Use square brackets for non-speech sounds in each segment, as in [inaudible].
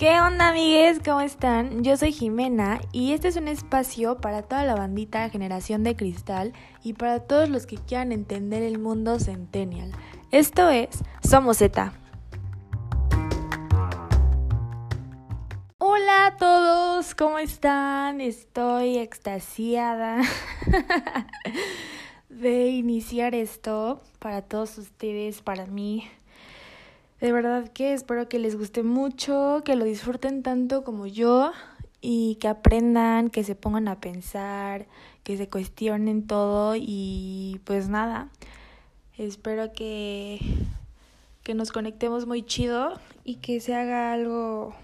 ¿Qué onda amigues? ¿Cómo están? Yo soy Jimena y este es un espacio para toda la bandita Generación de Cristal y para todos los que quieran entender el mundo centennial. Esto es Somos Z. Hola a todos, ¿cómo están? Estoy extasiada [laughs] de iniciar esto para todos ustedes, para mí. De verdad que espero que les guste mucho, que lo disfruten tanto como yo y que aprendan, que se pongan a pensar, que se cuestionen todo y pues nada, espero que, que nos conectemos muy chido y que se haga algo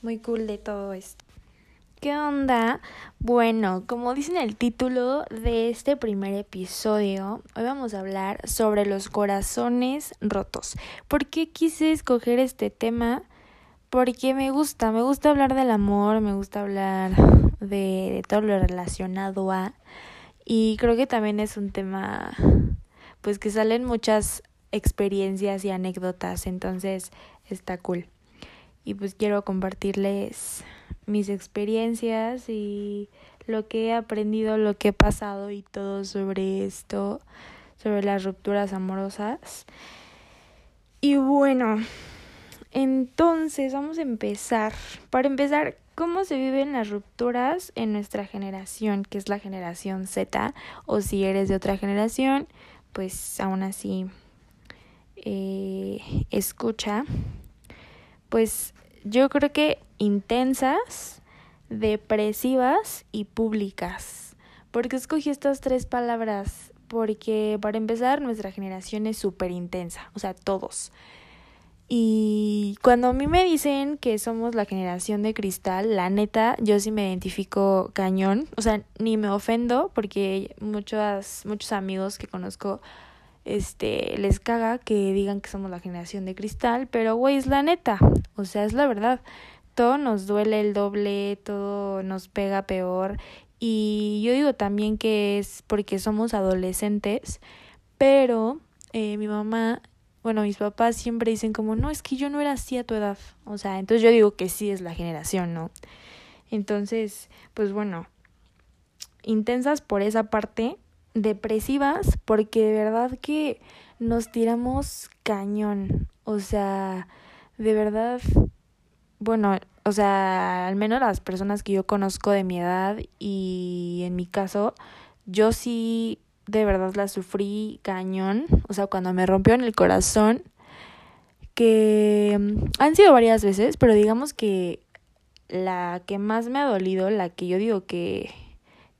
muy cool de todo esto. ¿Qué onda? Bueno, como dice en el título de este primer episodio, hoy vamos a hablar sobre los corazones rotos. ¿Por qué quise escoger este tema? Porque me gusta, me gusta hablar del amor, me gusta hablar de, de todo lo relacionado a... Y creo que también es un tema, pues que salen muchas experiencias y anécdotas, entonces está cool. Y pues quiero compartirles mis experiencias y lo que he aprendido, lo que he pasado y todo sobre esto, sobre las rupturas amorosas. Y bueno, entonces vamos a empezar. Para empezar, ¿cómo se viven las rupturas en nuestra generación, que es la generación Z? O si eres de otra generación, pues aún así eh, escucha. Pues yo creo que intensas, depresivas y públicas. ¿Por qué escogí estas tres palabras? Porque para empezar nuestra generación es súper intensa, o sea, todos. Y cuando a mí me dicen que somos la generación de cristal, la neta, yo sí me identifico cañón. O sea, ni me ofendo porque muchos, muchos amigos que conozco este, les caga que digan que somos la generación de cristal, pero güey, es la neta, o sea, es la verdad. Todo nos duele el doble, todo nos pega peor y yo digo también que es porque somos adolescentes, pero eh, mi mamá, bueno, mis papás siempre dicen como, no, es que yo no era así a tu edad, o sea, entonces yo digo que sí es la generación, ¿no? Entonces, pues bueno, intensas por esa parte, depresivas porque de verdad que nos tiramos cañón. O sea, de verdad, bueno, o sea, al menos las personas que yo conozco de mi edad y en mi caso, yo sí de verdad la sufrí cañón. O sea, cuando me rompió en el corazón, que mm, han sido varias veces, pero digamos que la que más me ha dolido, la que yo digo que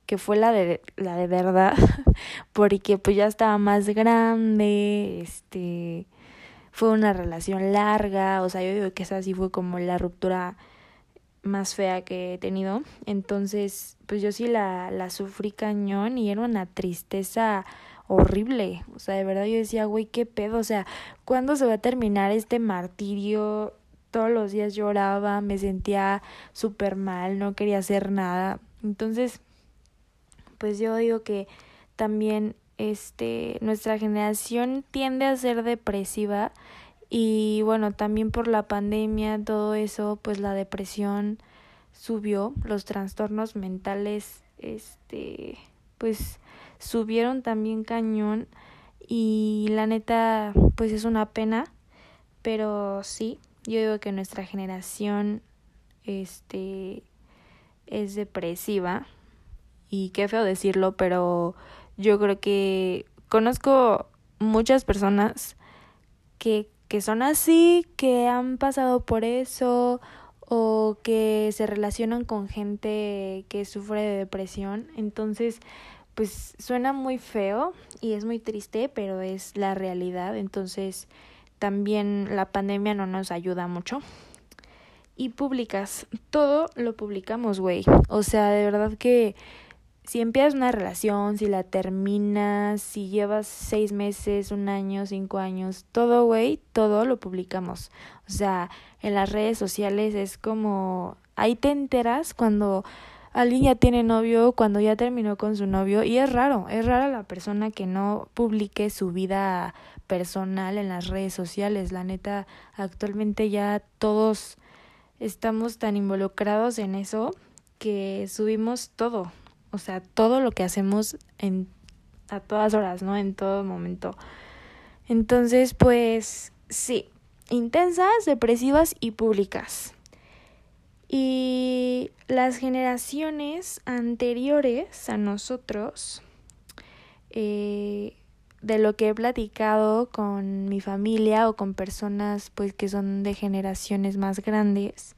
que fue la de la de verdad [laughs] porque pues ya estaba más grande este fue una relación larga o sea yo digo que esa sí fue como la ruptura más fea que he tenido. Entonces pues yo sí la la sufrí cañón y era una tristeza horrible. O sea de verdad yo decía güey qué pedo o sea cuándo se va a terminar este martirio todos los días lloraba me sentía súper mal no quería hacer nada. Entonces pues yo digo que también este nuestra generación tiende a ser depresiva y bueno, también por la pandemia, todo eso, pues la depresión subió, los trastornos mentales este pues subieron también cañón y la neta pues es una pena, pero sí, yo digo que nuestra generación este es depresiva y qué feo decirlo, pero yo creo que conozco muchas personas que, que son así, que han pasado por eso o que se relacionan con gente que sufre de depresión. Entonces, pues suena muy feo y es muy triste, pero es la realidad. Entonces, también la pandemia no nos ayuda mucho. Y publicas, todo lo publicamos, güey. O sea, de verdad que si empiezas una relación, si la terminas, si llevas seis meses, un año, cinco años, todo, güey, todo lo publicamos. O sea, en las redes sociales es como, ahí te enteras cuando alguien ya tiene novio, cuando ya terminó con su novio, y es raro, es rara la persona que no publique su vida personal en las redes sociales. La neta, actualmente ya todos estamos tan involucrados en eso que subimos todo, o sea, todo lo que hacemos en a todas horas, ¿no? En todo momento. Entonces, pues sí, intensas, depresivas y públicas. Y las generaciones anteriores a nosotros, eh, de lo que he platicado con mi familia o con personas pues que son de generaciones más grandes,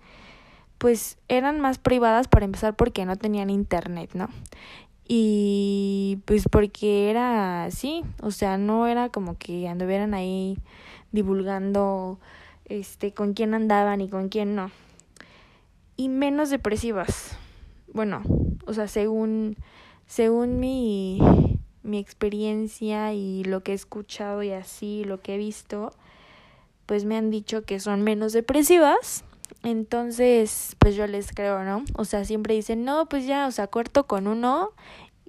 pues eran más privadas para empezar porque no tenían internet, ¿no? Y pues porque era así, o sea, no era como que anduvieran ahí divulgando este con quién andaban y con quién no. Y menos depresivas. Bueno, o sea, según según mi mi experiencia y lo que he escuchado y así, lo que he visto, pues me han dicho que son menos depresivas. Entonces, pues yo les creo, ¿no? O sea, siempre dicen, no, pues ya, o sea, corto con uno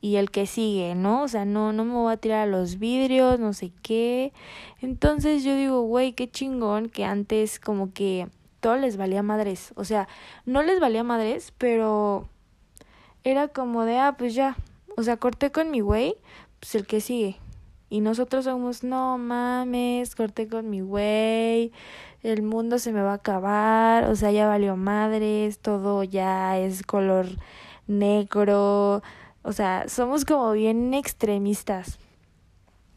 y el que sigue, ¿no? O sea, no, no me voy a tirar a los vidrios, no sé qué. Entonces yo digo, güey, qué chingón que antes como que todo les valía madres. O sea, no les valía madres, pero era como de, ah, pues ya. O sea, corté con mi güey, pues el que sigue. Y nosotros somos, no mames, corté con mi güey, el mundo se me va a acabar, o sea, ya valió madres, todo ya es color negro, o sea, somos como bien extremistas.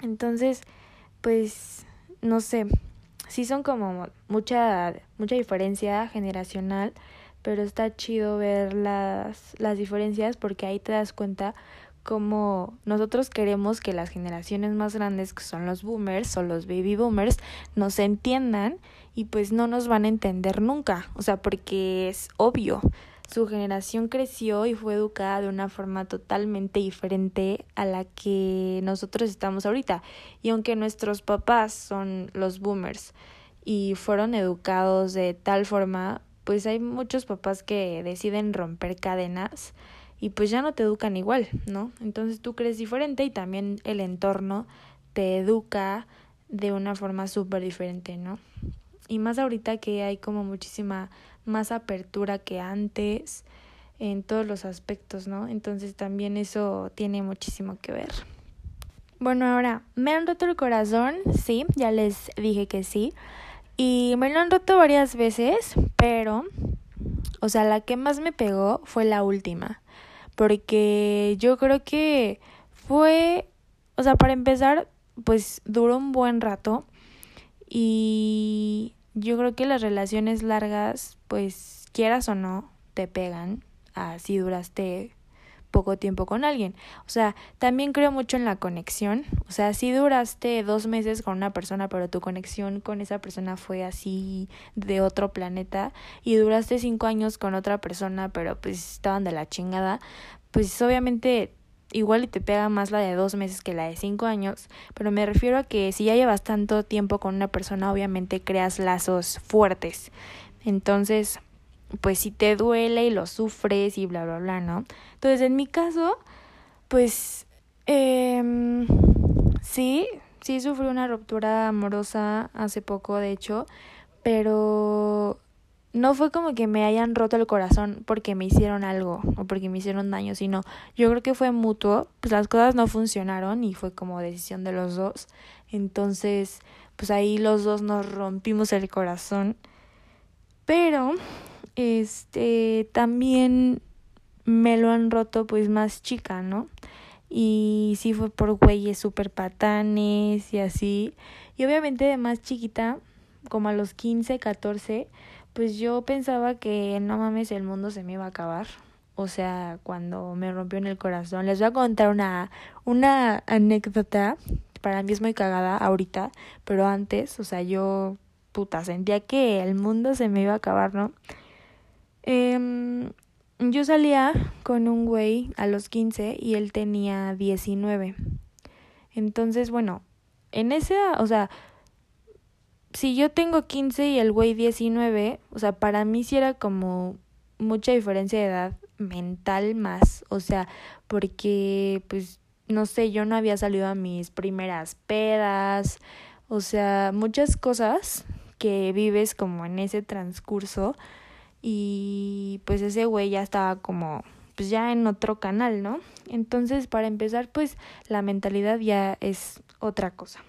Entonces, pues, no sé, sí son como mucha, mucha diferencia generacional, pero está chido ver las, las diferencias porque ahí te das cuenta como nosotros queremos que las generaciones más grandes, que son los boomers o los baby boomers, nos entiendan y pues no nos van a entender nunca, o sea, porque es obvio, su generación creció y fue educada de una forma totalmente diferente a la que nosotros estamos ahorita. Y aunque nuestros papás son los boomers y fueron educados de tal forma, pues hay muchos papás que deciden romper cadenas y pues ya no te educan igual, ¿no? Entonces tú crees diferente y también el entorno te educa de una forma súper diferente, ¿no? Y más ahorita que hay como muchísima más apertura que antes en todos los aspectos, ¿no? Entonces también eso tiene muchísimo que ver. Bueno, ahora, ¿me han roto el corazón? Sí, ya les dije que sí. Y me lo han roto varias veces, pero, o sea, la que más me pegó fue la última porque yo creo que fue, o sea, para empezar, pues duró un buen rato y yo creo que las relaciones largas, pues quieras o no, te pegan, así duraste poco tiempo con alguien. O sea, también creo mucho en la conexión. O sea, si duraste dos meses con una persona, pero tu conexión con esa persona fue así de otro planeta, y duraste cinco años con otra persona, pero pues estaban de la chingada, pues obviamente igual y te pega más la de dos meses que la de cinco años, pero me refiero a que si ya llevas tanto tiempo con una persona, obviamente creas lazos fuertes. Entonces, pues si te duele y lo sufres y bla, bla, bla, ¿no? Entonces, en mi caso, pues, eh, sí, sí sufrí una ruptura amorosa hace poco, de hecho, pero no fue como que me hayan roto el corazón porque me hicieron algo o porque me hicieron daño, sino yo creo que fue mutuo, pues las cosas no funcionaron y fue como decisión de los dos. Entonces, pues ahí los dos nos rompimos el corazón. Pero este también me lo han roto pues más chica, ¿no? Y sí fue por güeyes super patanes y así. Y obviamente de más chiquita, como a los 15, 14, pues yo pensaba que no mames, el mundo se me iba a acabar. O sea, cuando me rompió en el corazón. Les voy a contar una, una anécdota. Para mí es muy cagada ahorita, pero antes, o sea, yo, puta, sentía que el mundo se me iba a acabar, ¿no? Eh, yo salía con un güey a los 15 y él tenía 19. Entonces, bueno, en esa, o sea, si yo tengo 15 y el güey 19, o sea, para mí sí era como mucha diferencia de edad mental más, o sea, porque pues no sé, yo no había salido a mis primeras pedas, o sea, muchas cosas que vives como en ese transcurso y pues ese güey ya estaba como pues ya en otro canal, ¿no? Entonces, para empezar, pues la mentalidad ya es otra cosa.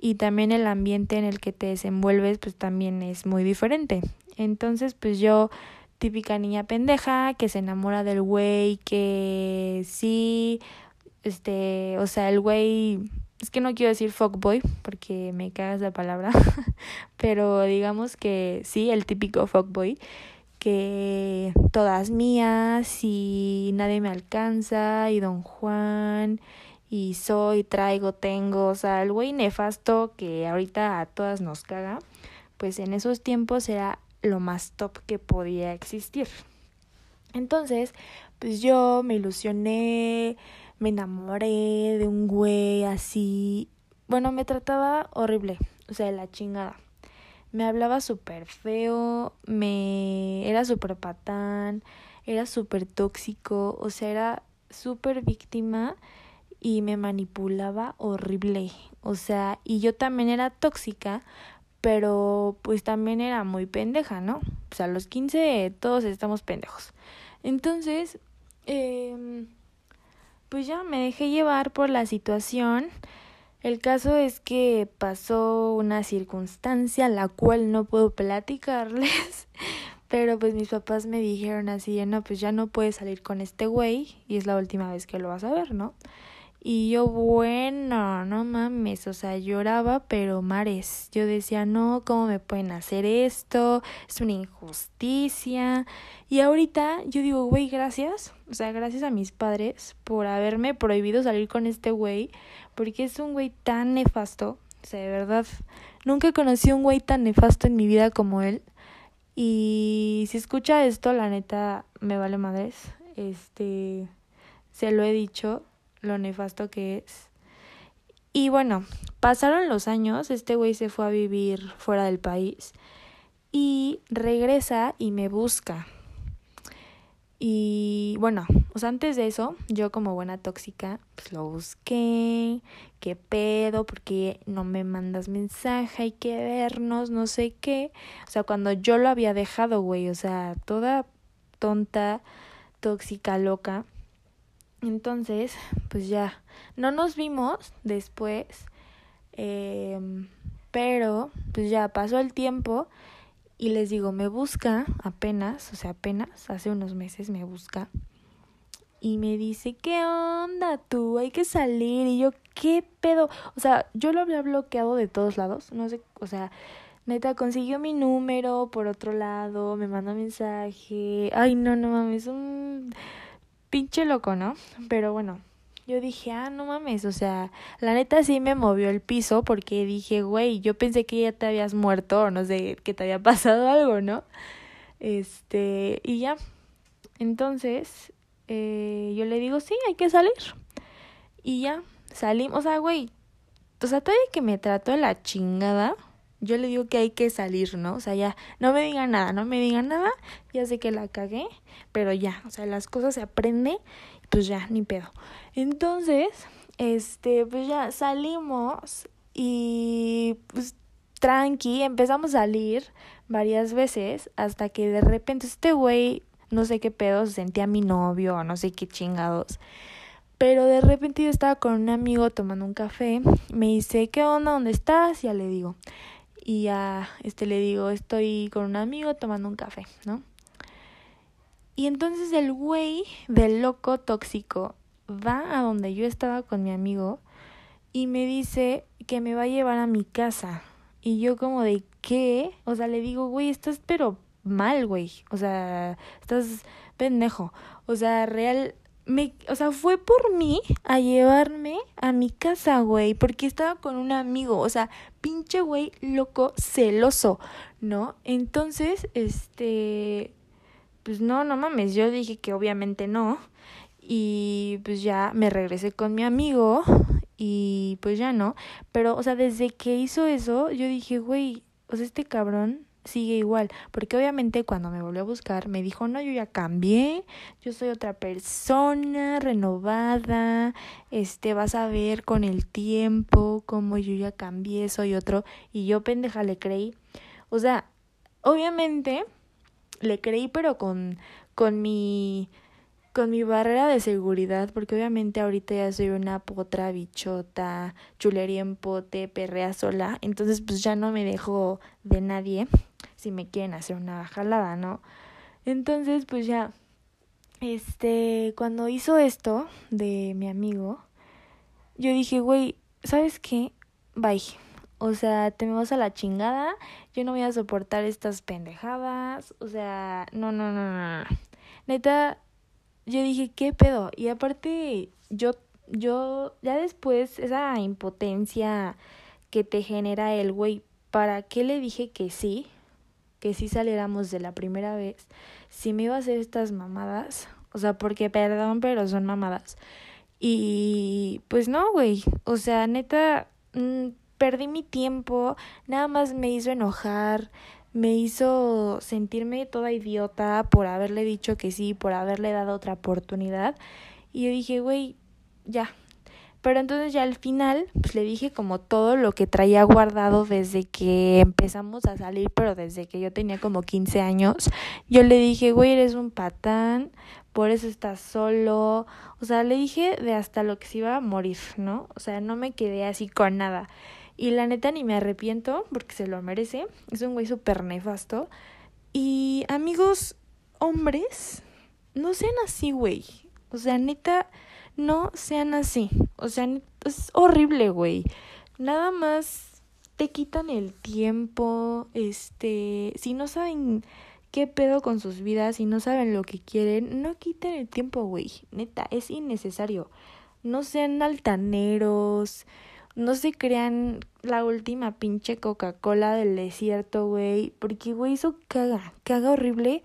Y también el ambiente en el que te desenvuelves, pues también es muy diferente. Entonces, pues yo, típica niña pendeja, que se enamora del güey, que sí, este, o sea, el güey, es que no quiero decir fuckboy, porque me cagas la palabra, [laughs] pero digamos que sí, el típico fuckboy, que todas mías y nadie me alcanza y don Juan y soy, traigo, tengo, o sea, el güey nefasto que ahorita a todas nos caga, pues en esos tiempos era lo más top que podía existir. Entonces, pues yo me ilusioné, me enamoré de un güey así, bueno, me trataba horrible, o sea, de la chingada me hablaba súper feo, me era súper patán, era súper tóxico, o sea, era súper víctima y me manipulaba horrible, o sea, y yo también era tóxica, pero pues también era muy pendeja, ¿no? Sea, a los 15 todos estamos pendejos. Entonces, eh, pues ya me dejé llevar por la situación el caso es que pasó una circunstancia la cual no puedo platicarles, [laughs] pero pues mis papás me dijeron así, no, pues ya no puedes salir con este güey y es la última vez que lo vas a ver, ¿no? Y yo, bueno, no mames, o sea, lloraba, pero mares. Yo decía, no, ¿cómo me pueden hacer esto? Es una injusticia. Y ahorita yo digo, güey, gracias. O sea, gracias a mis padres por haberme prohibido salir con este güey, porque es un güey tan nefasto. O sea, de verdad, nunca he conocido un güey tan nefasto en mi vida como él. Y si escucha esto, la neta, me vale madres. Este, se lo he dicho lo nefasto que es. Y bueno, pasaron los años, este güey se fue a vivir fuera del país y regresa y me busca. Y bueno, o sea, antes de eso, yo como buena tóxica, pues lo busqué, qué pedo, porque no me mandas mensaje, hay que vernos, no sé qué. O sea, cuando yo lo había dejado, güey, o sea, toda tonta, tóxica, loca. Entonces, pues ya, no nos vimos después, eh, pero pues ya pasó el tiempo y les digo, me busca apenas, o sea, apenas, hace unos meses me busca y me dice, ¿qué onda tú? Hay que salir y yo, ¿qué pedo? O sea, yo lo había bloqueado de todos lados, no sé, o sea, neta, consiguió mi número por otro lado, me mandó mensaje, ay, no, no mames, un pinche loco, ¿no? Pero bueno, yo dije, ah, no mames, o sea, la neta sí me movió el piso porque dije, güey, yo pensé que ya te habías muerto o no sé, que te había pasado algo, ¿no? Este, y ya. Entonces, eh, yo le digo, sí, hay que salir. Y ya, salimos, o sea, güey, o sea, todavía que me trató de la chingada, yo le digo que hay que salir, ¿no? O sea, ya, no me digan nada, no me digan nada, ya sé que la cagué, pero ya, o sea, las cosas se aprende, pues ya, ni pedo. Entonces, este, pues ya salimos y pues tranqui, empezamos a salir varias veces hasta que de repente este güey, no sé qué pedo, se sentía mi novio no sé qué chingados. Pero de repente yo estaba con un amigo tomando un café, me dice, ¿qué onda? ¿Dónde estás? Ya le digo y ya este le digo, estoy con un amigo tomando un café, ¿no? Y entonces el güey del loco tóxico va a donde yo estaba con mi amigo y me dice que me va a llevar a mi casa. Y yo como de qué? O sea, le digo, güey, estás pero mal, güey. O sea, estás pendejo. O sea, real, me, o sea, fue por mí a llevarme a mi casa, güey, porque estaba con un amigo, o sea, pinche güey loco, celoso, ¿no? Entonces, este, pues no, no mames, yo dije que obviamente no, y pues ya me regresé con mi amigo, y pues ya no, pero, o sea, desde que hizo eso, yo dije, güey, o sea, este cabrón sigue igual, porque obviamente cuando me volvió a buscar me dijo, no, yo ya cambié, yo soy otra persona renovada, este, vas a ver con el tiempo como yo ya cambié, soy otro, y yo pendeja le creí. O sea, obviamente le creí, pero con, con mi con mi barrera de seguridad, porque obviamente ahorita ya soy una potra bichota, chulería en pote, perrea sola, entonces pues ya no me dejo de nadie si me quieren hacer una jalada, ¿no? Entonces pues ya, este, cuando hizo esto de mi amigo, yo dije, güey, ¿sabes qué? Bye. O sea, te me vas a la chingada, yo no voy a soportar estas pendejadas, o sea, no, no, no, no. Neta, yo dije, ¿qué pedo? Y aparte, yo, yo, ya después, esa impotencia que te genera el güey, ¿para qué le dije que sí? Que sí saliéramos de la primera vez. Si me iba a hacer estas mamadas, o sea, porque perdón, pero son mamadas. Y pues no, güey, o sea, neta, mm, perdí mi tiempo, nada más me hizo enojar, me hizo sentirme toda idiota por haberle dicho que sí, por haberle dado otra oportunidad. Y yo dije, güey, ya. Pero entonces ya al final, pues le dije como todo lo que traía guardado desde que empezamos a salir, pero desde que yo tenía como 15 años. Yo le dije, güey, eres un patán, por eso estás solo. O sea, le dije de hasta lo que se iba a morir, ¿no? O sea, no me quedé así con nada. Y la neta ni me arrepiento porque se lo merece. Es un güey súper nefasto. Y amigos, hombres, no sean así, güey. O sea, neta, no sean así. O sea, es horrible, güey. Nada más te quitan el tiempo. Este, si no saben qué pedo con sus vidas, si no saben lo que quieren, no quiten el tiempo, güey. Neta, es innecesario. No sean altaneros no se crean la última pinche Coca-Cola del desierto, güey. Porque, güey, eso caga, caga horrible.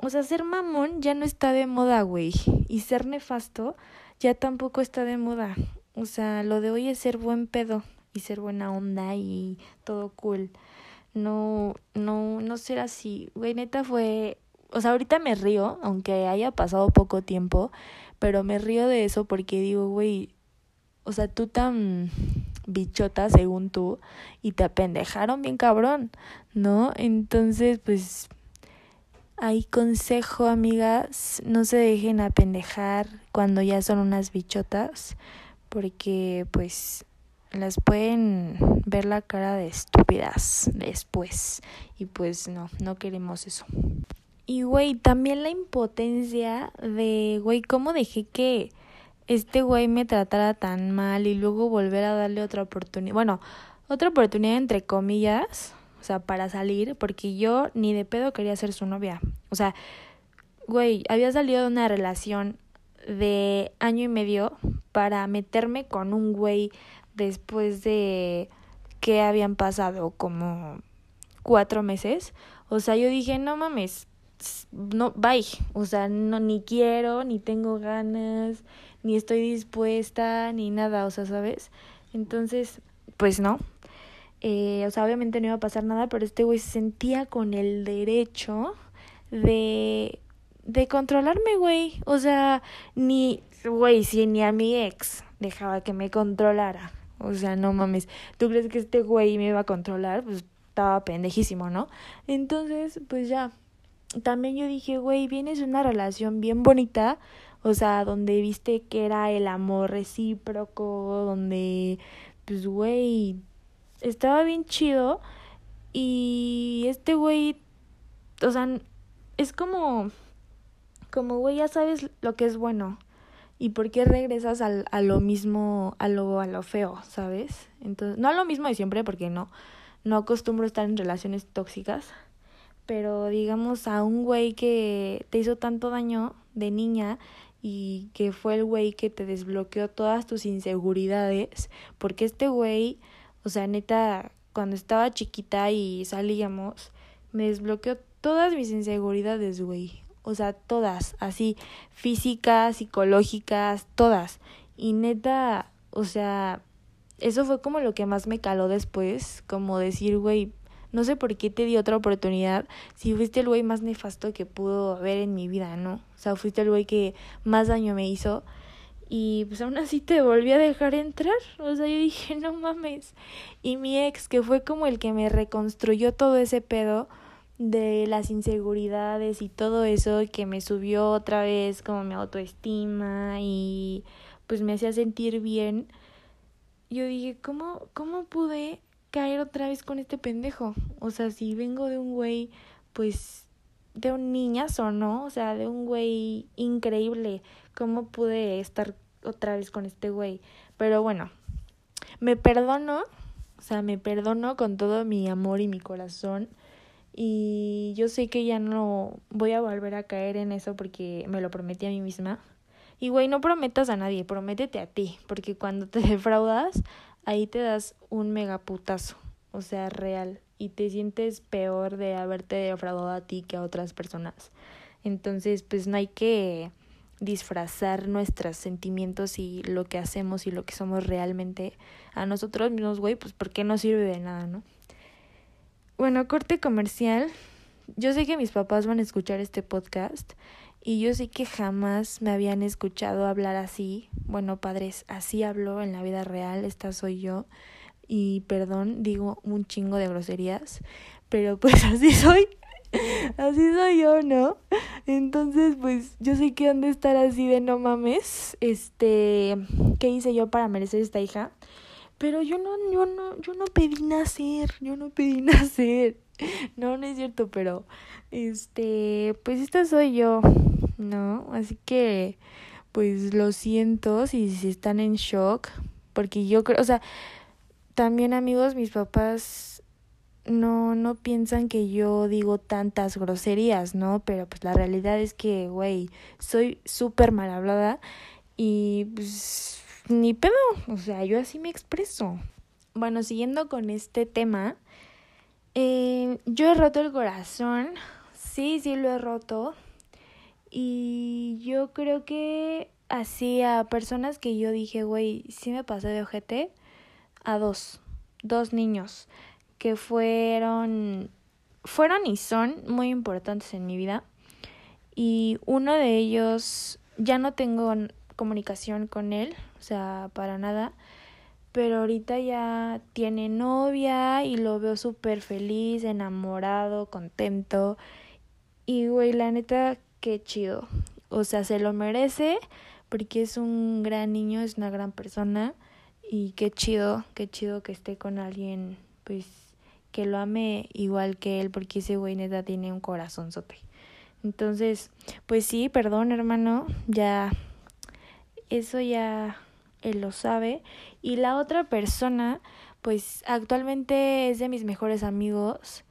O sea, ser mamón ya no está de moda, güey. Y ser nefasto ya tampoco está de moda. O sea, lo de hoy es ser buen pedo y ser buena onda y todo cool. No, no, no ser así. Güey, neta fue... O sea, ahorita me río, aunque haya pasado poco tiempo, pero me río de eso porque digo, güey, o sea, tú tan bichota según tú y te apendejaron bien cabrón, ¿no? Entonces, pues hay consejo, amigas, no se dejen apendejar cuando ya son unas bichotas, porque pues las pueden ver la cara de estúpidas después y pues no, no queremos eso. Y güey, también la impotencia de, güey, ¿cómo dejé que este güey me tratara tan mal y luego volver a darle otra oportunidad. Bueno, otra oportunidad entre comillas, o sea, para salir, porque yo ni de pedo quería ser su novia. O sea, güey, había salido de una relación de año y medio para meterme con un güey después de que habían pasado como cuatro meses. O sea, yo dije, no mames, no, bye. O sea, no, ni quiero, ni tengo ganas, ni estoy dispuesta, ni nada, o sea, ¿sabes? Entonces, pues no. Eh, o sea, obviamente no iba a pasar nada, pero este güey se sentía con el derecho de, de controlarme, güey. O sea, ni, güey, si ni a mi ex dejaba que me controlara. O sea, no mames. ¿Tú crees que este güey me iba a controlar? Pues estaba pendejísimo, ¿no? Entonces, pues ya. También yo dije, güey, vienes una relación bien bonita o sea, donde viste que era el amor recíproco, donde, pues, güey, estaba bien chido. Y este güey, o sea, es como, como, güey, ya sabes lo que es bueno. ¿Y por qué regresas al, a lo mismo, a lo, a lo feo, sabes? Entonces, no a lo mismo de siempre, porque no, no acostumbro estar en relaciones tóxicas. Pero digamos a un güey que te hizo tanto daño de niña y que fue el güey que te desbloqueó todas tus inseguridades, porque este güey, o sea, neta, cuando estaba chiquita y salíamos, me desbloqueó todas mis inseguridades, güey. O sea, todas, así, físicas, psicológicas, todas. Y neta, o sea, eso fue como lo que más me caló después, como decir, güey, no sé por qué te di otra oportunidad si fuiste el güey más nefasto que pudo haber en mi vida, ¿no? O sea, fuiste el güey que más daño me hizo. Y pues aún así te volví a dejar entrar. O sea, yo dije, no mames. Y mi ex, que fue como el que me reconstruyó todo ese pedo, de las inseguridades y todo eso que me subió otra vez como mi autoestima y pues me hacía sentir bien, yo dije, ¿cómo, cómo pude caer otra vez con este pendejo? O sea, si vengo de un güey, pues de un niñazo, ¿no? O sea, de un güey increíble, ¿cómo pude estar otra vez con este güey? Pero bueno, me perdono, o sea, me perdono con todo mi amor y mi corazón. Y yo sé que ya no voy a volver a caer en eso porque me lo prometí a mí misma. Y güey, no prometas a nadie, prométete a ti, porque cuando te [laughs] defraudas, ahí te das un megaputazo, o sea, real, y te sientes peor de haberte defraudado a ti que a otras personas. Entonces, pues no hay que disfrazar nuestros sentimientos y lo que hacemos y lo que somos realmente a nosotros mismos, güey, pues porque no sirve de nada, ¿no? Bueno, corte comercial. Yo sé que mis papás van a escuchar este podcast y yo sé que jamás me habían escuchado hablar así. Bueno, padres, así hablo en la vida real, esta soy yo. Y perdón, digo un chingo de groserías, pero pues [laughs] así soy. Así soy yo, ¿no? Entonces, pues yo sé que han de estar así de no mames. Este, ¿qué hice yo para merecer esta hija? Pero yo no, yo no, yo no pedí nacer, yo no pedí [laughs] nacer. No, no es cierto, pero este, pues esta soy yo, ¿no? Así que, pues lo siento si, si están en shock, porque yo creo, o sea, también amigos, mis papás no, no piensan que yo digo tantas groserías, ¿no? Pero pues la realidad es que, güey, soy súper mal hablada y pues ni pedo, o sea, yo así me expreso. Bueno, siguiendo con este tema, eh, yo he roto el corazón, sí, sí lo he roto y yo creo que así a personas que yo dije, güey, sí me pasé de ojete, a dos, dos niños que fueron, fueron y son muy importantes en mi vida. Y uno de ellos, ya no tengo comunicación con él, o sea, para nada. Pero ahorita ya tiene novia y lo veo súper feliz, enamorado, contento. Y güey, la neta, qué chido. O sea, se lo merece porque es un gran niño, es una gran persona. Y qué chido, qué chido que esté con alguien, pues que lo ame igual que él, porque ese güey neta tiene un corazonzote. Entonces, pues sí, perdón hermano, ya eso ya él lo sabe. Y la otra persona, pues actualmente es de mis mejores amigos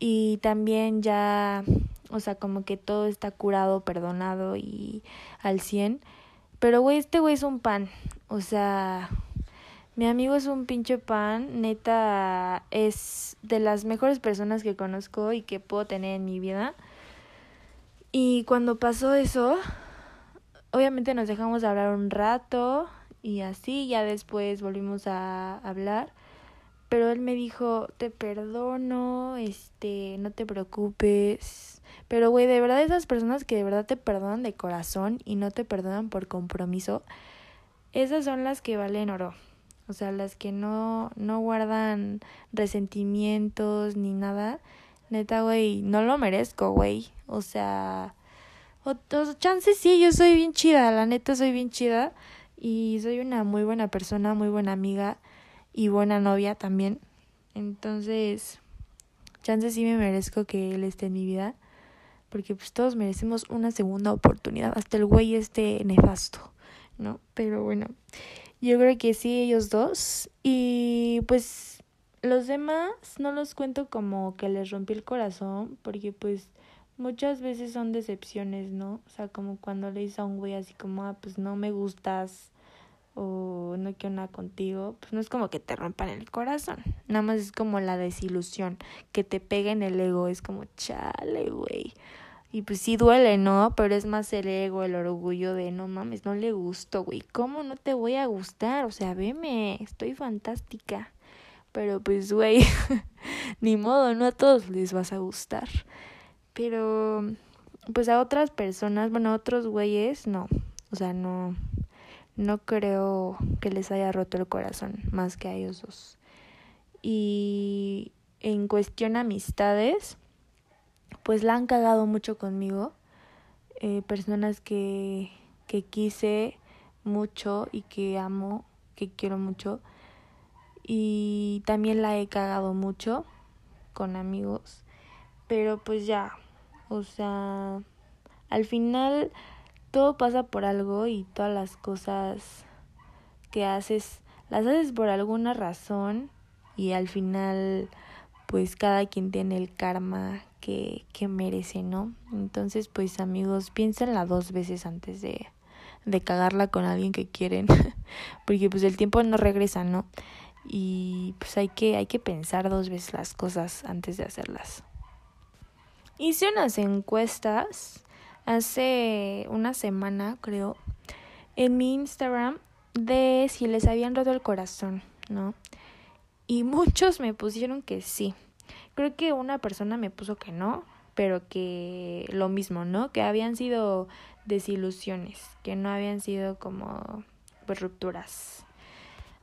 y también ya, o sea, como que todo está curado, perdonado y al 100. Pero güey, este güey es un pan, o sea, mi amigo es un pinche pan, neta es de las mejores personas que conozco y que puedo tener en mi vida. Y cuando pasó eso, obviamente nos dejamos de hablar un rato y así, ya después volvimos a hablar. Pero él me dijo, te perdono, este, no te preocupes. Pero, güey, de verdad esas personas que de verdad te perdonan de corazón y no te perdonan por compromiso, esas son las que valen oro. O sea, las que no, no guardan resentimientos ni nada. Neta, güey, no lo merezco, güey. O sea, otros chances sí, yo soy bien chida, la neta soy bien chida. Y soy una muy buena persona, muy buena amiga y buena novia también. Entonces, chances sí me merezco que él esté en mi vida. Porque pues todos merecemos una segunda oportunidad. Hasta el güey este nefasto, ¿no? Pero bueno. Yo creo que sí, ellos dos. Y pues los demás no los cuento como que les rompí el corazón, porque pues muchas veces son decepciones, ¿no? O sea, como cuando le dices a un güey así como, ah, pues no me gustas o no quiero nada contigo, pues no es como que te rompan el corazón, nada más es como la desilusión, que te pega en el ego, es como, chale, güey. Y pues sí duele, ¿no? Pero es más el ego, el orgullo de no mames, no le gusto, güey. ¿Cómo no te voy a gustar? O sea, veme, estoy fantástica. Pero pues, güey, [laughs] ni modo, no a todos les vas a gustar. Pero, pues a otras personas, bueno, a otros güeyes, no. O sea, no, no creo que les haya roto el corazón más que a ellos dos. Y en cuestión amistades, pues la han cagado mucho conmigo. Eh, personas que, que quise mucho y que amo, que quiero mucho. Y también la he cagado mucho con amigos. Pero pues ya, o sea, al final todo pasa por algo y todas las cosas que haces, las haces por alguna razón y al final pues cada quien tiene el karma que, que merece, ¿no? Entonces pues amigos, piénsenla dos veces antes de, de cagarla con alguien que quieren, [laughs] porque pues el tiempo no regresa, ¿no? Y pues hay que, hay que pensar dos veces las cosas antes de hacerlas. Hice unas encuestas hace una semana, creo, en mi Instagram de si les habían roto el corazón, ¿no? Y [laughs] muchos me pusieron que sí. Creo que una persona me puso que no, pero que lo mismo, ¿no? Que habían sido desilusiones, que no habían sido como pues, rupturas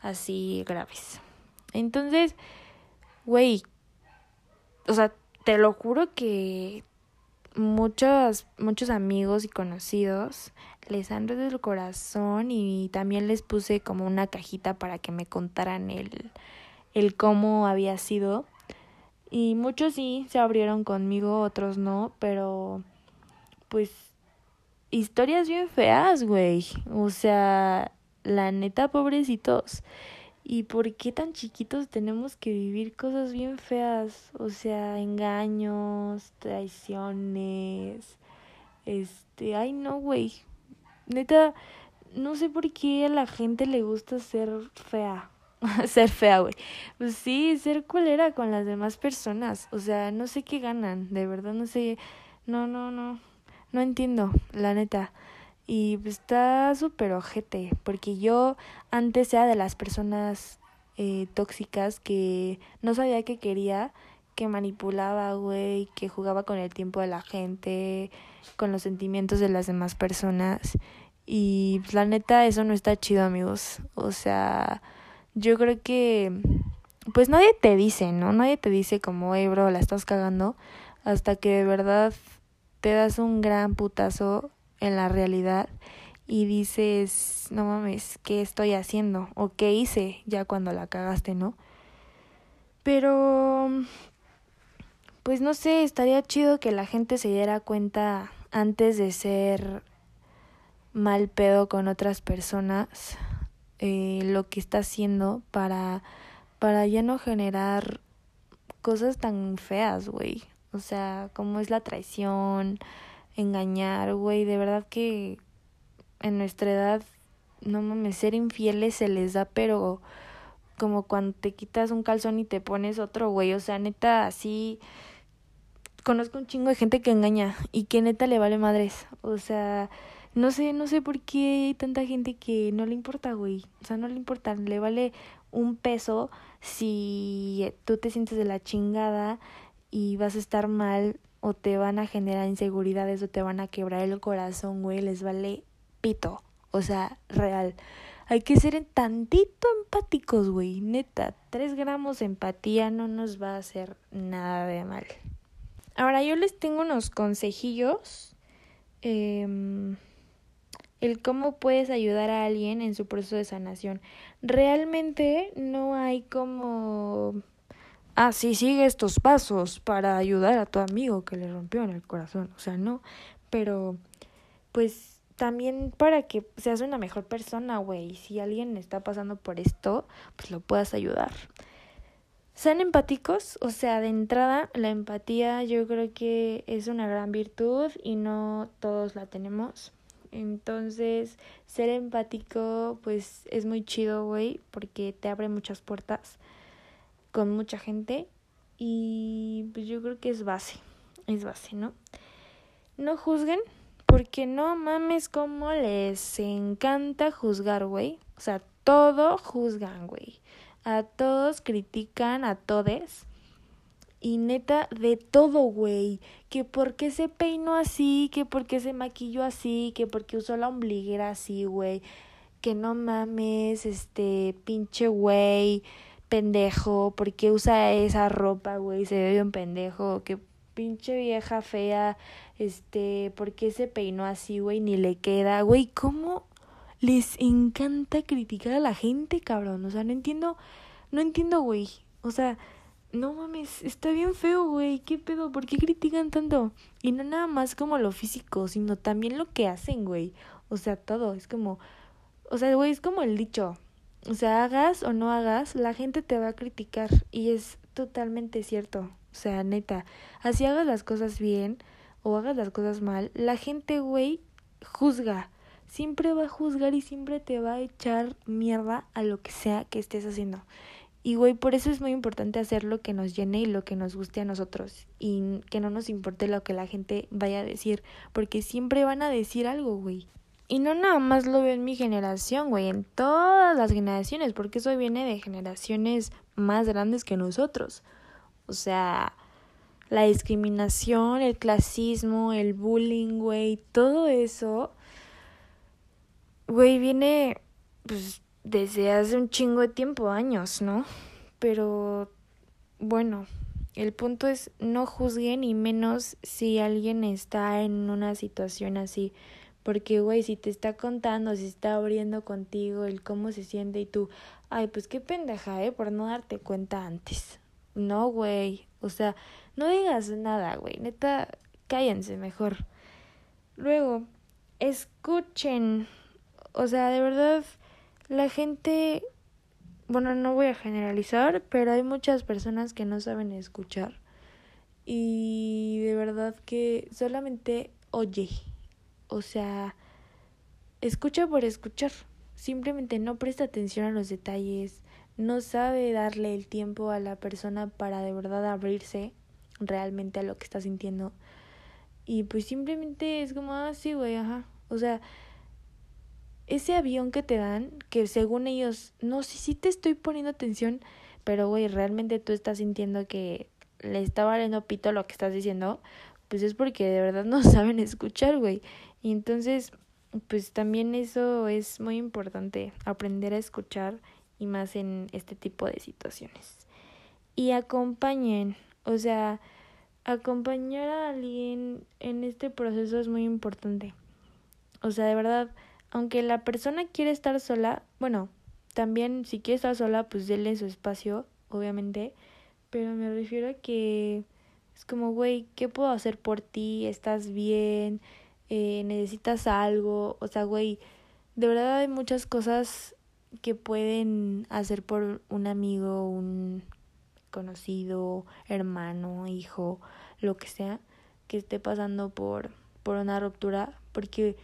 así graves. Entonces, güey, o sea, te lo juro que muchos, muchos amigos y conocidos les han roto el corazón y también les puse como una cajita para que me contaran el, el cómo había sido. Y muchos sí se abrieron conmigo, otros no, pero pues historias bien feas, güey. O sea, la neta, pobrecitos. ¿Y por qué tan chiquitos tenemos que vivir cosas bien feas? O sea, engaños, traiciones. Este, ay no, güey. Neta, no sé por qué a la gente le gusta ser fea. [laughs] ser fea, güey. Pues sí, ser culera con las demás personas. O sea, no sé qué ganan, de verdad, no sé. No, no, no. No entiendo, la neta. Y pues, está súper ojete, porque yo antes era de las personas eh, tóxicas que no sabía qué quería, que manipulaba, güey, que jugaba con el tiempo de la gente, con los sentimientos de las demás personas. Y pues, la neta, eso no está chido, amigos. O sea, yo creo que, pues nadie te dice, ¿no? Nadie te dice como, hey, bro, la estás cagando, hasta que de verdad te das un gran putazo en la realidad y dices, no mames, ¿qué estoy haciendo? ¿O qué hice ya cuando la cagaste, no? Pero, pues no sé, estaría chido que la gente se diera cuenta antes de ser mal pedo con otras personas, eh, lo que está haciendo para, para ya no generar cosas tan feas, güey. O sea, como es la traición, engañar, güey, de verdad que en nuestra edad, no mames, ser infieles se les da, pero como cuando te quitas un calzón y te pones otro, güey, o sea, neta, así conozco un chingo de gente que engaña y que neta le vale madres, o sea, no sé, no sé por qué hay tanta gente que no le importa, güey, o sea, no le importa, le vale un peso si tú te sientes de la chingada y vas a estar mal o te van a generar inseguridades o te van a quebrar el corazón, güey, les vale pito. O sea, real. Hay que ser tantito empáticos, güey. Neta, tres gramos de empatía no nos va a hacer nada de mal. Ahora yo les tengo unos consejillos. Eh, el cómo puedes ayudar a alguien en su proceso de sanación. Realmente no hay como ah, sí, sigue estos pasos para ayudar a tu amigo que le rompió en el corazón. O sea, no, pero pues también para que seas una mejor persona, güey. Si alguien está pasando por esto, pues lo puedas ayudar. Sean empáticos, o sea, de entrada, la empatía yo creo que es una gran virtud y no todos la tenemos. Entonces, ser empático, pues es muy chido, güey, porque te abre muchas puertas con mucha gente y pues yo creo que es base, es base, ¿no? No juzguen porque no mames como les encanta juzgar, güey. O sea, todo juzgan, güey. A todos critican, a todes. Y neta, de todo, güey. Que por qué se peinó así, que por qué se maquilló así, que por qué usó la ombliguera así, güey. Que no mames, este, pinche güey pendejo, porque usa esa ropa, güey, se ve bien pendejo, que pinche vieja fea, este, ¿por qué se peinó así, güey? Ni le queda, güey, ¿cómo les encanta criticar a la gente, cabrón? O sea, no entiendo, no entiendo, güey. O sea, no mames, está bien feo, güey. ¿Qué pedo? ¿Por qué critican tanto? Y no nada más como lo físico, sino también lo que hacen, güey. O sea, todo. Es como. O sea, güey, es como el dicho. O sea, hagas o no hagas, la gente te va a criticar. Y es totalmente cierto. O sea, neta. Así hagas las cosas bien o hagas las cosas mal, la gente, güey, juzga. Siempre va a juzgar y siempre te va a echar mierda a lo que sea que estés haciendo. Y güey, por eso es muy importante hacer lo que nos llene y lo que nos guste a nosotros. Y que no nos importe lo que la gente vaya a decir. Porque siempre van a decir algo, güey. Y no nada más lo veo en mi generación, güey, en todas las generaciones, porque eso viene de generaciones más grandes que nosotros. O sea, la discriminación, el clasismo, el bullying, güey, todo eso, güey, viene, pues, desde hace un chingo de tiempo, años, ¿no? Pero bueno, el punto es no juzguen y menos si alguien está en una situación así. Porque, güey, si te está contando, si está abriendo contigo el cómo se siente y tú, ay, pues qué pendeja, ¿eh? Por no darte cuenta antes. No, güey. O sea, no digas nada, güey. Neta, cállense mejor. Luego, escuchen. O sea, de verdad, la gente, bueno, no voy a generalizar, pero hay muchas personas que no saben escuchar. Y de verdad que solamente oye. O sea, escucha por escuchar. Simplemente no presta atención a los detalles. No sabe darle el tiempo a la persona para de verdad abrirse realmente a lo que está sintiendo. Y pues simplemente es como, ah, sí, güey, ajá. O sea, ese avión que te dan, que según ellos, no, sí, sí te estoy poniendo atención, pero güey, realmente tú estás sintiendo que le está valiendo pito lo que estás diciendo, pues es porque de verdad no [laughs] saben escuchar, güey. Y entonces, pues también eso es muy importante, aprender a escuchar y más en este tipo de situaciones. Y acompañen, o sea, acompañar a alguien en este proceso es muy importante. O sea, de verdad, aunque la persona quiere estar sola, bueno, también si quiere estar sola, pues déle su espacio, obviamente, pero me refiero a que es como, güey, ¿qué puedo hacer por ti? ¿Estás bien? Eh, ¿Necesitas algo? O sea, güey, de verdad hay muchas cosas que pueden hacer por un amigo, un conocido, hermano, hijo, lo que sea, que esté pasando por, por una ruptura, porque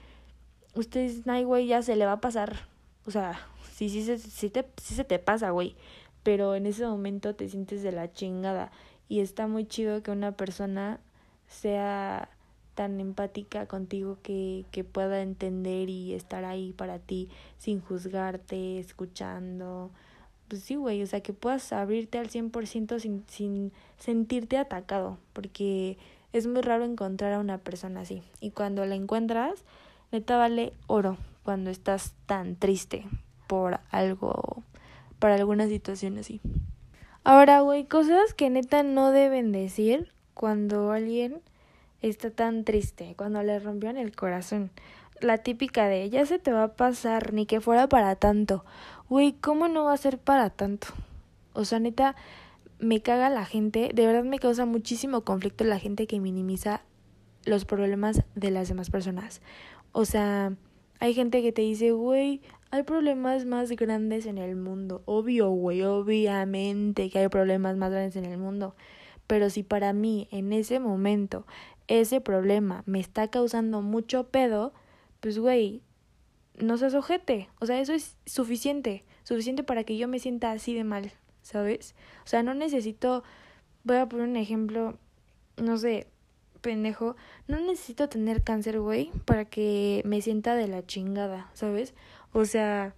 ustedes, ay, güey, ya se le va a pasar. O sea, sí, sí, sí, te, sí se te pasa, güey. Pero en ese momento te sientes de la chingada. Y está muy chido que una persona sea tan empática contigo que, que pueda entender y estar ahí para ti sin juzgarte, escuchando. Pues sí, güey, o sea, que puedas abrirte al 100% sin, sin sentirte atacado, porque es muy raro encontrar a una persona así. Y cuando la encuentras, Neta vale oro cuando estás tan triste por algo, por alguna situación así. Ahora, güey, cosas que neta no deben decir cuando alguien está tan triste, cuando le rompieron el corazón. La típica de, ya se te va a pasar, ni que fuera para tanto. Güey, ¿cómo no va a ser para tanto? O sea, neta, me caga la gente, de verdad me causa muchísimo conflicto la gente que minimiza los problemas de las demás personas. O sea, hay gente que te dice, güey, hay problemas más grandes en el mundo. Obvio, güey, obviamente que hay problemas más grandes en el mundo. Pero si para mí en ese momento ese problema me está causando mucho pedo, pues güey, no seas ojete. O sea, eso es suficiente. Suficiente para que yo me sienta así de mal, ¿sabes? O sea, no necesito. Voy a poner un ejemplo, no sé, pendejo, no necesito tener cáncer, güey, para que me sienta de la chingada, ¿sabes? O sea,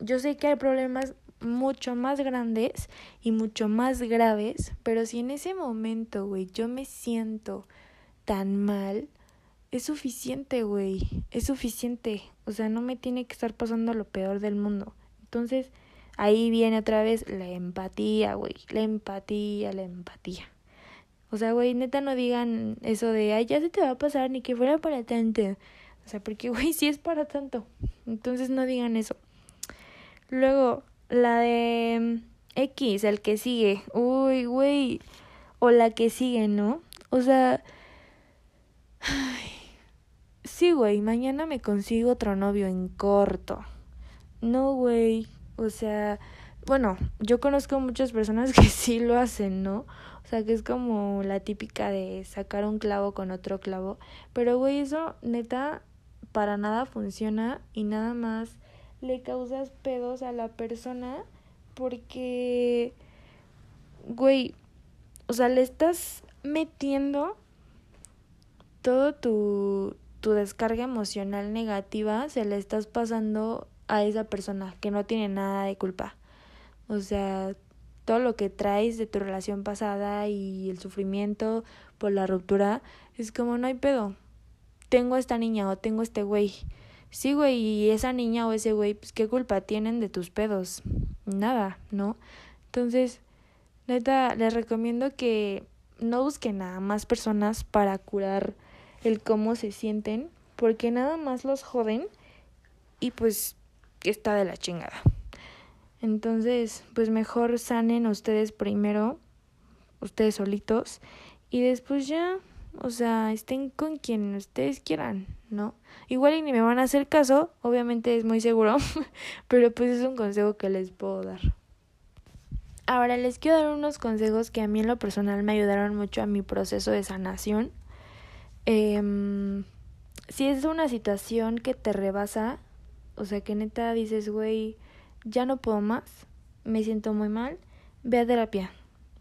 yo sé que hay problemas mucho más grandes y mucho más graves, pero si en ese momento, güey, yo me siento tan mal, es suficiente, güey, es suficiente. O sea, no me tiene que estar pasando lo peor del mundo. Entonces, ahí viene otra vez la empatía, güey, la empatía, la empatía. O sea, güey, neta no digan eso de, ay, ya se te va a pasar, ni que fuera para tanto. O sea, porque, [laughs] güey, sí es para tanto. Entonces no digan eso. Luego, la de mm, X, el que sigue. Uy, güey. O la que sigue, ¿no? O sea... Ay. Sí, güey, mañana me consigo otro novio en corto. No, güey. O sea, bueno, yo conozco muchas personas [laughs] que sí lo hacen, ¿no? O sea, que es como la típica de sacar un clavo con otro clavo. Pero, güey, eso neta para nada funciona y nada más le causas pedos a la persona porque, güey, o sea, le estás metiendo todo tu, tu descarga emocional negativa, se le estás pasando a esa persona que no tiene nada de culpa. O sea, todo lo que traes de tu relación pasada y el sufrimiento por la ruptura, es como no hay pedo. Tengo esta niña o tengo este güey. Sí, güey, y esa niña o ese güey, pues qué culpa tienen de tus pedos. Nada, ¿no? Entonces, neta, les recomiendo que no busquen a más personas para curar el cómo se sienten, porque nada más los joden y pues está de la chingada. Entonces, pues mejor sanen ustedes primero, ustedes solitos, y después ya, o sea, estén con quien ustedes quieran, ¿no? Igual y ni me van a hacer caso, obviamente es muy seguro, [laughs] pero pues es un consejo que les puedo dar. Ahora les quiero dar unos consejos que a mí en lo personal me ayudaron mucho a mi proceso de sanación. Eh, si es una situación que te rebasa, o sea que neta dices, güey, ya no puedo más, me siento muy mal, ve a terapia.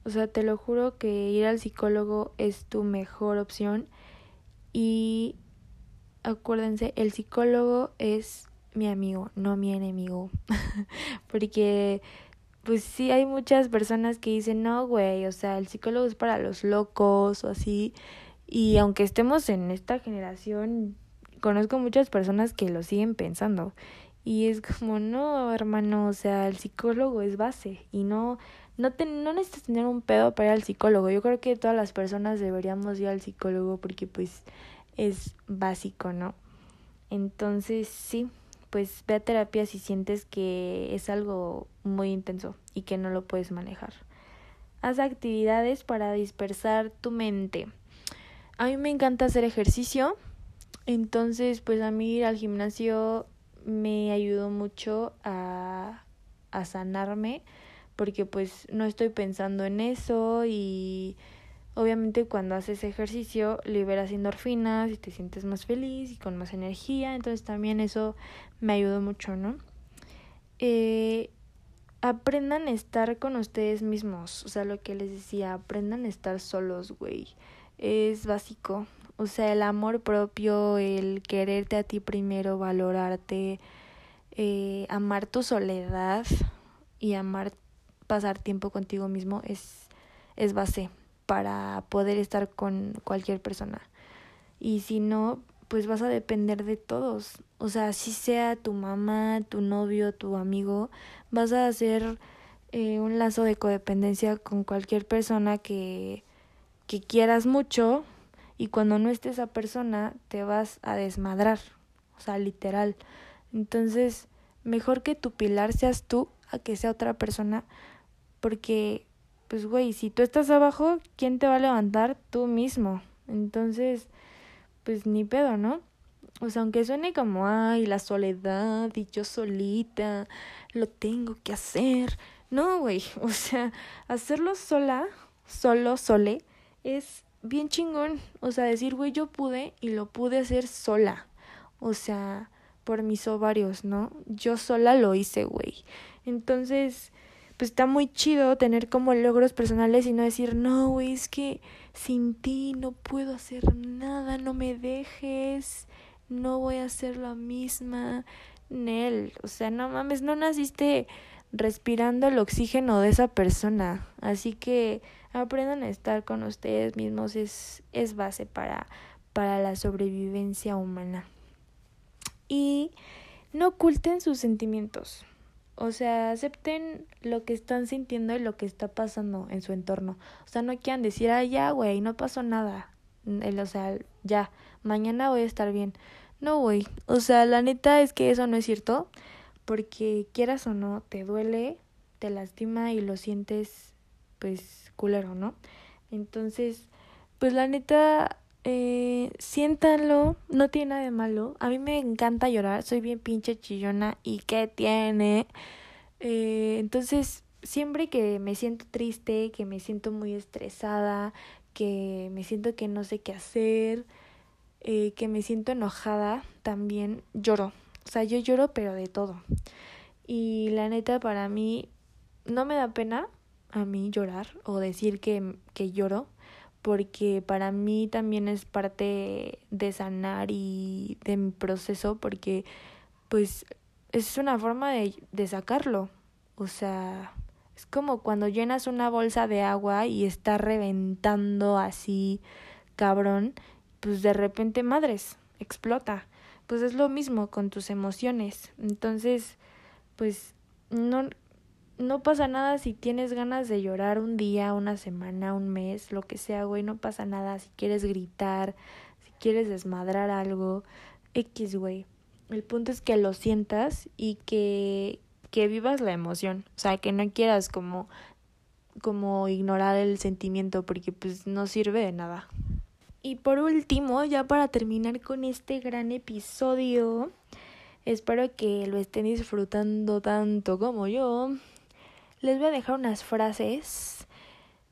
O sea, te lo juro que ir al psicólogo es tu mejor opción y acuérdense, el psicólogo es mi amigo, no mi enemigo. [laughs] Porque pues sí hay muchas personas que dicen, "No, güey, o sea, el psicólogo es para los locos o así." Y aunque estemos en esta generación, conozco muchas personas que lo siguen pensando. Y es como, no, hermano, o sea, el psicólogo es base y no, no, te, no necesitas tener un pedo para ir al psicólogo. Yo creo que todas las personas deberíamos ir al psicólogo porque pues es básico, ¿no? Entonces, sí, pues ve a terapia si sientes que es algo muy intenso y que no lo puedes manejar. Haz actividades para dispersar tu mente. A mí me encanta hacer ejercicio, entonces pues a mí ir al gimnasio me ayudó mucho a, a sanarme porque pues no estoy pensando en eso y obviamente cuando haces ejercicio liberas endorfinas y te sientes más feliz y con más energía, entonces también eso me ayudó mucho, ¿no? Eh, aprendan a estar con ustedes mismos, o sea, lo que les decía, aprendan a estar solos, güey, es básico, o sea, el amor propio, el quererte a ti primero, valorarte, eh, amar tu soledad y amar pasar tiempo contigo mismo es, es base para poder estar con cualquier persona. Y si no, pues vas a depender de todos. O sea, si sea tu mamá, tu novio, tu amigo, vas a hacer eh, un lazo de codependencia con cualquier persona que, que quieras mucho y cuando no esté esa persona te vas a desmadrar, o sea, literal. Entonces, mejor que tu pilar seas tú a que sea otra persona, porque, pues, güey, si tú estás abajo, ¿quién te va a levantar? Tú mismo. Entonces, pues ni pedo, ¿no? O sea, aunque suene como, ay, la soledad y yo solita, lo tengo que hacer. No, güey, [laughs] o sea, hacerlo sola, solo, sole, es bien chingón. O sea, decir, güey, yo pude y lo pude hacer sola. O sea, por mis ovarios, ¿no? Yo sola lo hice, güey. Entonces, pues está muy chido tener como logros personales y no decir, no, güey, es que sin ti no puedo hacer nada, no me dejes, no voy a ser la misma. Nel, o sea, no mames, no naciste respirando el oxígeno de esa persona. Así que aprendan a estar con ustedes mismos es, es base para, para la sobrevivencia humana. Y no oculten sus sentimientos. O sea, acepten lo que están sintiendo y lo que está pasando en su entorno. O sea, no quieran decir, ah, ya, güey, no pasó nada. O sea, ya, mañana voy a estar bien. No, güey. O sea, la neta es que eso no es cierto. Porque quieras o no, te duele, te lastima y lo sientes, pues, ¿no? Entonces, pues la neta, eh, siéntanlo, no tiene nada de malo. A mí me encanta llorar, soy bien pinche chillona y ¿qué tiene? Eh, entonces, siempre que me siento triste, que me siento muy estresada, que me siento que no sé qué hacer, eh, que me siento enojada, también lloro. O sea, yo lloro pero de todo. Y la neta para mí no me da pena a mí llorar o decir que, que lloro porque para mí también es parte de sanar y de mi proceso porque pues es una forma de, de sacarlo. O sea, es como cuando llenas una bolsa de agua y está reventando así cabrón, pues de repente madres, explota. Pues es lo mismo con tus emociones. Entonces, pues no no pasa nada si tienes ganas de llorar un día, una semana, un mes, lo que sea, güey, no pasa nada si quieres gritar, si quieres desmadrar algo, X, güey. El punto es que lo sientas y que, que vivas la emoción, o sea, que no quieras como como ignorar el sentimiento porque pues no sirve de nada. Y por último, ya para terminar con este gran episodio, espero que lo estén disfrutando tanto como yo les voy a dejar unas frases,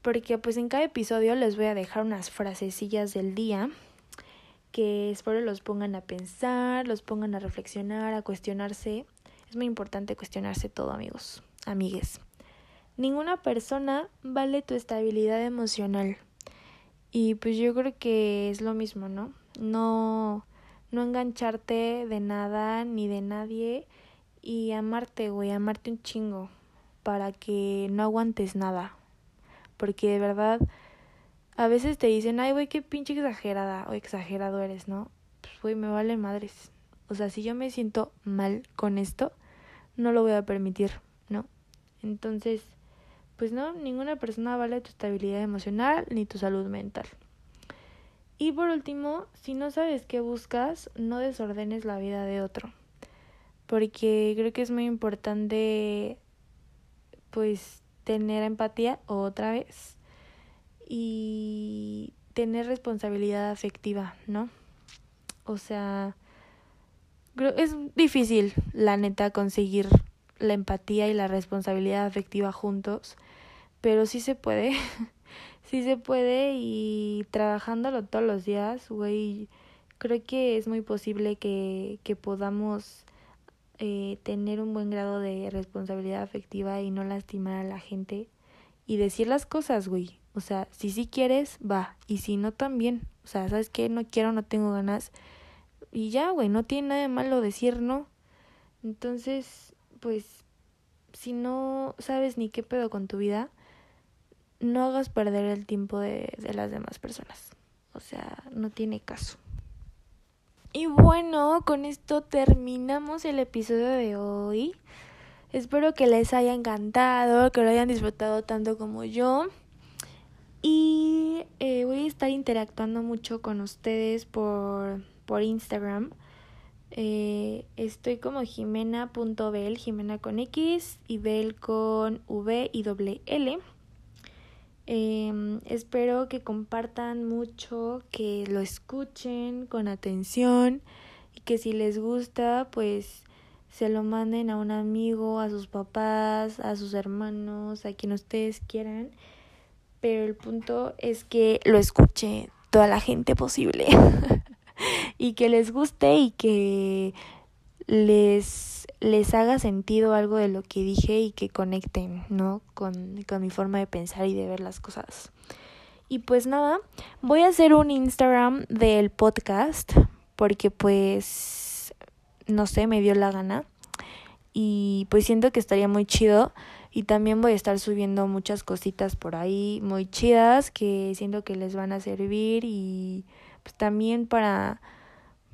porque pues en cada episodio les voy a dejar unas frasecillas del día que espero los pongan a pensar, los pongan a reflexionar, a cuestionarse. Es muy importante cuestionarse todo, amigos, amigues. Ninguna persona vale tu estabilidad emocional. Y pues yo creo que es lo mismo, ¿no? No no engancharte de nada ni de nadie y amarte, güey, amarte un chingo para que no aguantes nada. Porque de verdad, a veces te dicen, ay, güey, qué pinche exagerada o exagerado eres, ¿no? Pues, güey, me vale madres. O sea, si yo me siento mal con esto, no lo voy a permitir, ¿no? Entonces, pues no, ninguna persona vale tu estabilidad emocional ni tu salud mental. Y por último, si no sabes qué buscas, no desordenes la vida de otro. Porque creo que es muy importante pues tener empatía otra vez y tener responsabilidad afectiva, ¿no? O sea, es difícil, la neta, conseguir la empatía y la responsabilidad afectiva juntos, pero sí se puede, [laughs] sí se puede y trabajándolo todos los días, güey, creo que es muy posible que, que podamos eh, tener un buen grado de responsabilidad afectiva y no lastimar a la gente y decir las cosas, güey. O sea, si sí quieres, va. Y si no, también. O sea, ¿sabes qué? No quiero, no tengo ganas. Y ya, güey, no tiene nada de malo decir no. Entonces, pues, si no sabes ni qué pedo con tu vida, no hagas perder el tiempo de, de las demás personas. O sea, no tiene caso. Y bueno, con esto terminamos el episodio de hoy. Espero que les haya encantado, que lo hayan disfrutado tanto como yo. Y eh, voy a estar interactuando mucho con ustedes por, por Instagram. Eh, estoy como jimena.bel, Jimena con X y Bel con V y doble L. Eh, espero que compartan mucho, que lo escuchen con atención y que si les gusta, pues se lo manden a un amigo, a sus papás, a sus hermanos, a quien ustedes quieran. Pero el punto es que lo escuche toda la gente posible [laughs] y que les guste y que les, les haga sentido algo de lo que dije y que conecten, ¿no? Con, con mi forma de pensar y de ver las cosas. Y pues nada, voy a hacer un Instagram del podcast porque pues, no sé, me dio la gana. Y pues siento que estaría muy chido. Y también voy a estar subiendo muchas cositas por ahí muy chidas que siento que les van a servir y pues también para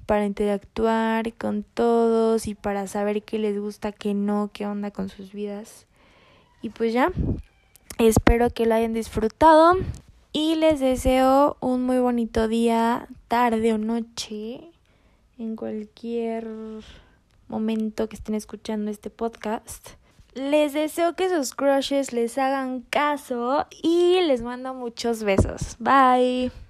para interactuar con todos y para saber qué les gusta, qué no, qué onda con sus vidas. Y pues ya, espero que lo hayan disfrutado y les deseo un muy bonito día, tarde o noche, en cualquier momento que estén escuchando este podcast. Les deseo que sus crushes les hagan caso y les mando muchos besos. Bye.